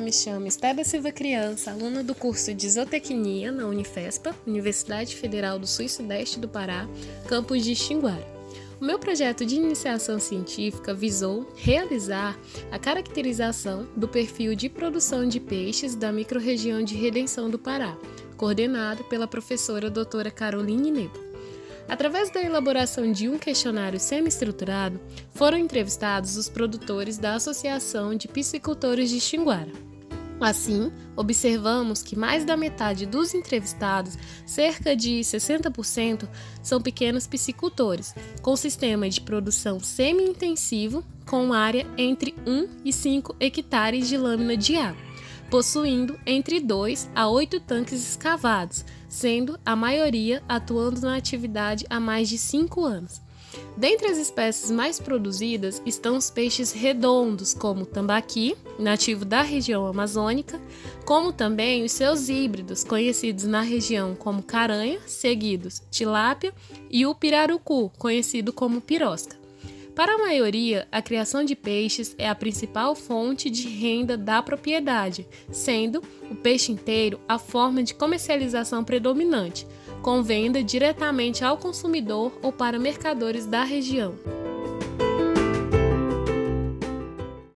me chamo Esteba Silva Criança, aluna do curso de Zootecnia na Unifespa, Universidade Federal do Sul e Sudeste do Pará, campus de Xinguara. O meu projeto de iniciação científica visou realizar a caracterização do perfil de produção de peixes da microrregião de Redenção do Pará, coordenado pela professora doutora Caroline Nebo. Através da elaboração de um questionário semi-estruturado, foram entrevistados os produtores da Associação de Piscicultores de Xinguara. Assim, observamos que mais da metade dos entrevistados, cerca de 60%, são pequenos piscicultores, com sistema de produção semi-intensivo, com área entre 1 e 5 hectares de lâmina de água possuindo entre 2 a 8 tanques escavados, sendo a maioria atuando na atividade há mais de 5 anos. Dentre as espécies mais produzidas estão os peixes redondos, como o tambaqui, nativo da região amazônica, como também os seus híbridos, conhecidos na região como caranha, seguidos tilápia, e o pirarucu, conhecido como pirosca. Para a maioria, a criação de peixes é a principal fonte de renda da propriedade, sendo o peixe inteiro a forma de comercialização predominante, com venda diretamente ao consumidor ou para mercadores da região.